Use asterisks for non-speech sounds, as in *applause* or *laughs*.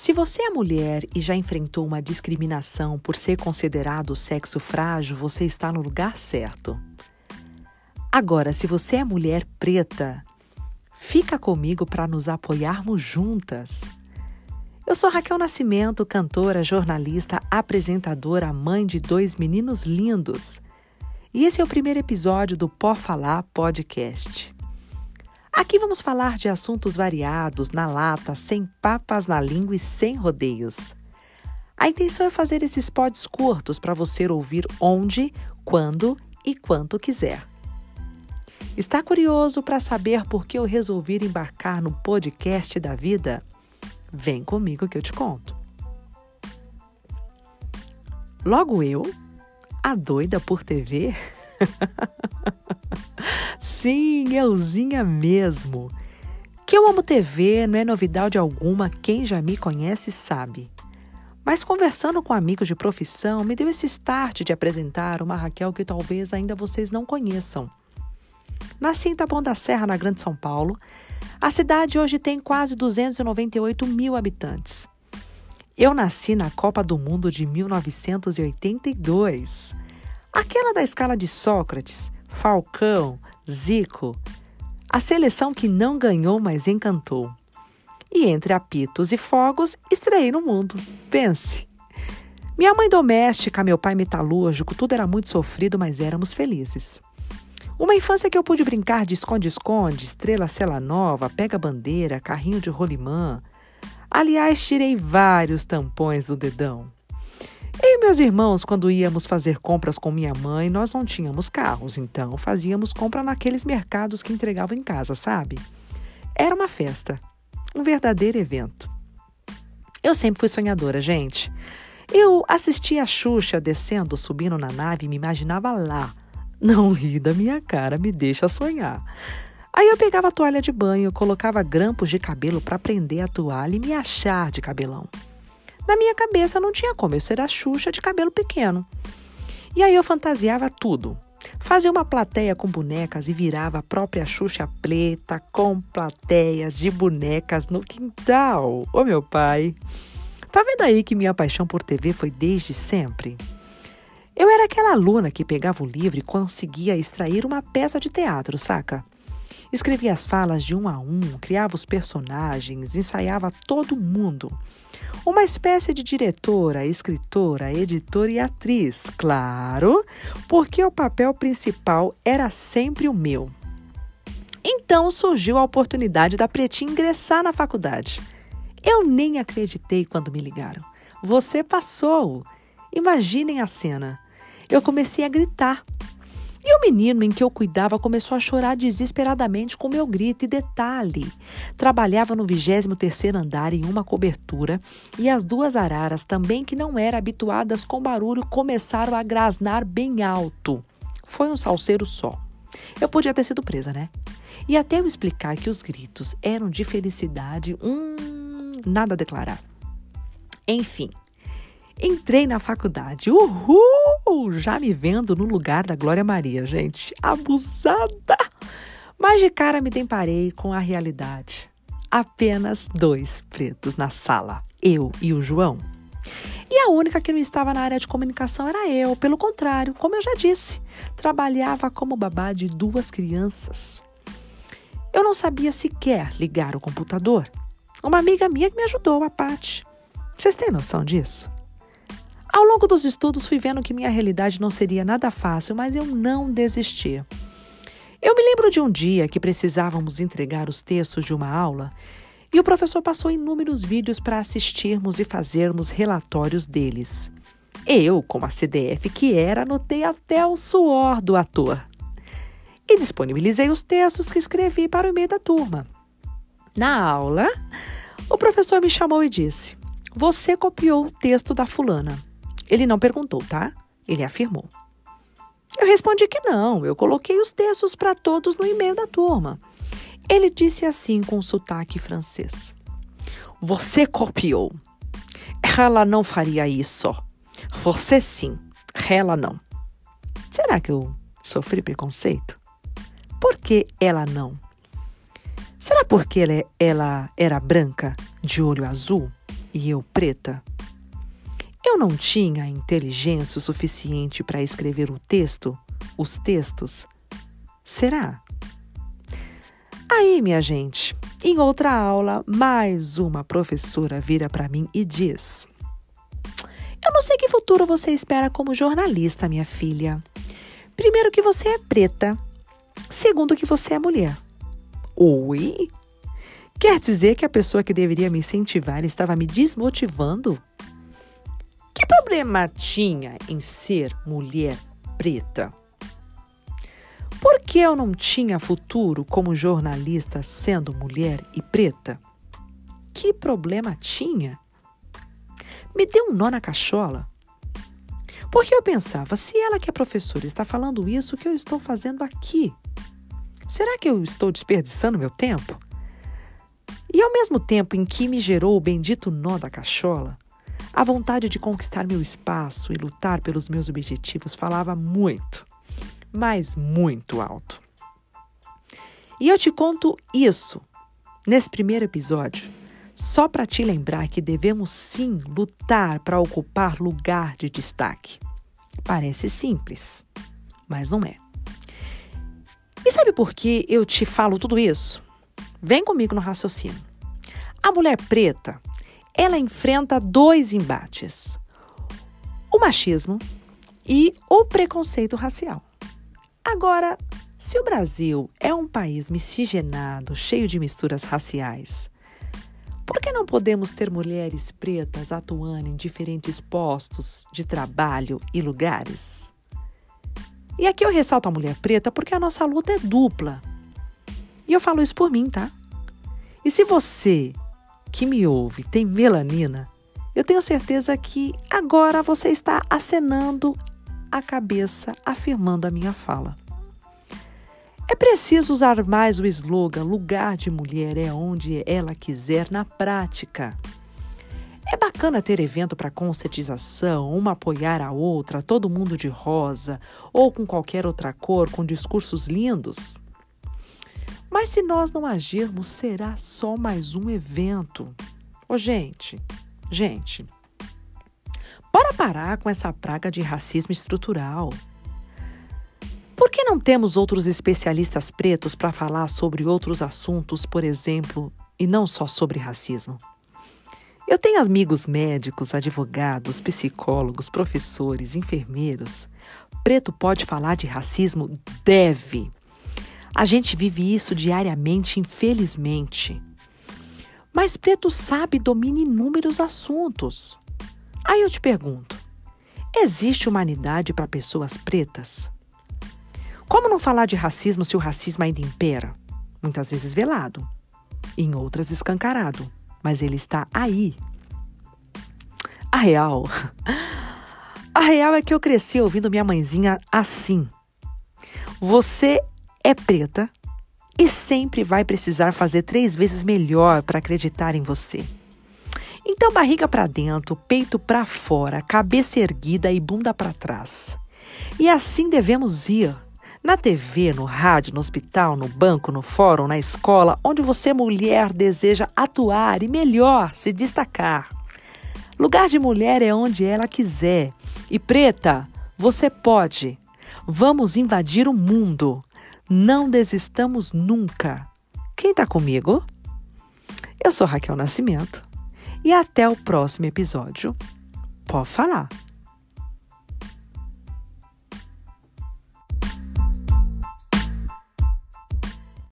Se você é mulher e já enfrentou uma discriminação por ser considerado sexo frágil, você está no lugar certo. Agora, se você é mulher preta, fica comigo para nos apoiarmos juntas. Eu sou Raquel Nascimento, cantora, jornalista, apresentadora, mãe de dois meninos lindos. E esse é o primeiro episódio do Pó Falar Podcast. Aqui vamos falar de assuntos variados, na lata, sem papas na língua e sem rodeios. A intenção é fazer esses pods curtos para você ouvir onde, quando e quanto quiser. Está curioso para saber por que eu resolvi embarcar no podcast da vida? Vem comigo que eu te conto. Logo eu, a doida por TV? *laughs* Sim, euzinha mesmo. Que eu amo TV não é novidade alguma, quem já me conhece sabe. Mas conversando com amigos de profissão, me deu esse start de apresentar uma Raquel que talvez ainda vocês não conheçam. Nasci em Taboão da Serra, na Grande São Paulo. A cidade hoje tem quase 298 mil habitantes. Eu nasci na Copa do Mundo de 1982. Aquela da escala de Sócrates, Falcão, Zico. A seleção que não ganhou, mas encantou. E entre apitos e fogos, estreiei no mundo. Pense. Minha mãe doméstica, meu pai metalúrgico, tudo era muito sofrido, mas éramos felizes. Uma infância que eu pude brincar de esconde-esconde, estrela cela nova, pega-bandeira, carrinho de rolimã. Aliás, tirei vários tampões do dedão. E meus irmãos, quando íamos fazer compras com minha mãe, nós não tínhamos carros, então fazíamos compra naqueles mercados que entregavam em casa, sabe? Era uma festa, um verdadeiro evento. Eu sempre fui sonhadora, gente. Eu assistia a Xuxa descendo, subindo na nave e me imaginava lá. Não ri da minha cara, me deixa sonhar. Aí eu pegava a toalha de banho, colocava grampos de cabelo para prender a toalha e me achar de cabelão. Na minha cabeça não tinha como eu ser a Xuxa de cabelo pequeno. E aí eu fantasiava tudo. Fazia uma plateia com bonecas e virava a própria Xuxa preta com plateias de bonecas no quintal. Ô meu pai! Tá vendo aí que minha paixão por TV foi desde sempre? Eu era aquela aluna que pegava o livro e conseguia extrair uma peça de teatro, saca? Escrevia as falas de um a um, criava os personagens, ensaiava todo mundo. Uma espécie de diretora, escritora, editora e atriz, claro, porque o papel principal era sempre o meu. Então surgiu a oportunidade da Pretinha ingressar na faculdade. Eu nem acreditei quando me ligaram. Você passou! Imaginem a cena. Eu comecei a gritar. E o menino em que eu cuidava começou a chorar desesperadamente com meu grito. E detalhe: trabalhava no 23 andar em uma cobertura e as duas araras, também que não eram habituadas com barulho, começaram a grasnar bem alto. Foi um salseiro só. Eu podia ter sido presa, né? E até eu explicar que os gritos eram de felicidade, hum, nada a declarar. Enfim, Entrei na faculdade. Uhul! Já me vendo no lugar da Glória Maria, gente. Abusada! Mas de cara me deparei com a realidade. Apenas dois pretos na sala, eu e o João. E a única que não estava na área de comunicação era eu. Pelo contrário, como eu já disse, trabalhava como babá de duas crianças. Eu não sabia sequer ligar o computador. Uma amiga minha que me ajudou, a Paty. Vocês têm noção disso? Ao longo dos estudos, fui vendo que minha realidade não seria nada fácil, mas eu não desisti. Eu me lembro de um dia que precisávamos entregar os textos de uma aula e o professor passou inúmeros vídeos para assistirmos e fazermos relatórios deles. Eu, como a CDF que era, anotei até o suor do ator e disponibilizei os textos que escrevi para o e-mail da turma. Na aula, o professor me chamou e disse: Você copiou o texto da fulana. Ele não perguntou, tá? Ele afirmou. Eu respondi que não, eu coloquei os textos para todos no e-mail da turma. Ele disse assim com sotaque francês: Você copiou. Ela não faria isso. Você sim, ela não. Será que eu sofri preconceito? Por que ela não? Será porque ela, ela era branca, de olho azul? e eu preta? Eu não tinha inteligência o suficiente para escrever o texto, os textos? Será? Aí, minha gente, em outra aula, mais uma professora vira para mim e diz: Eu não sei que futuro você espera como jornalista, minha filha. Primeiro, que você é preta. Segundo, que você é mulher. Oi? Quer dizer que a pessoa que deveria me incentivar estava me desmotivando? Que problema tinha em ser mulher preta? Por que eu não tinha futuro como jornalista sendo mulher e preta? Que problema tinha? Me deu um nó na cachola. Porque eu pensava, se ela que é professora está falando isso, o que eu estou fazendo aqui? Será que eu estou desperdiçando meu tempo? E ao mesmo tempo em que me gerou o bendito nó da cachola, a vontade de conquistar meu espaço e lutar pelos meus objetivos falava muito mas muito alto. E eu te conto isso nesse primeiro episódio, só para te lembrar que devemos sim lutar para ocupar lugar de destaque. Parece simples, mas não é. E sabe por que eu te falo tudo isso? Vem comigo no raciocínio. A mulher preta, ela enfrenta dois embates: o machismo e o preconceito racial. Agora, se o Brasil é um país miscigenado, cheio de misturas raciais, por que não podemos ter mulheres pretas atuando em diferentes postos de trabalho e lugares? E aqui eu ressalto a mulher preta porque a nossa luta é dupla. E eu falo isso por mim, tá? E se você que me ouve tem melanina, eu tenho certeza que agora você está acenando a cabeça, afirmando a minha fala. É preciso usar mais o slogan lugar de mulher é onde ela quiser na prática. É bacana ter evento para conscientização, uma apoiar a outra, todo mundo de rosa ou com qualquer outra cor, com discursos lindos. Mas se nós não agirmos, será só mais um evento. Ô, gente, gente, bora parar com essa praga de racismo estrutural. Por que não temos outros especialistas pretos para falar sobre outros assuntos, por exemplo, e não só sobre racismo? Eu tenho amigos médicos, advogados, psicólogos, professores, enfermeiros. Preto pode falar de racismo? Deve. A gente vive isso diariamente, infelizmente. Mas preto sabe e domina inúmeros assuntos. Aí eu te pergunto: existe humanidade para pessoas pretas? Como não falar de racismo se o racismo ainda impera? Muitas vezes velado, em outras escancarado, mas ele está aí. A real. *laughs* A real é que eu cresci ouvindo minha mãezinha assim. Você é preta e sempre vai precisar fazer três vezes melhor para acreditar em você. Então, barriga para dentro, peito para fora, cabeça erguida e bunda para trás. E assim devemos ir na TV, no rádio, no hospital, no banco, no fórum, na escola, onde você, mulher, deseja atuar e melhor se destacar. Lugar de mulher é onde ela quiser. E preta, você pode. Vamos invadir o mundo. Não desistamos nunca. Quem está comigo? Eu sou Raquel Nascimento e até o próximo episódio. Pode falar.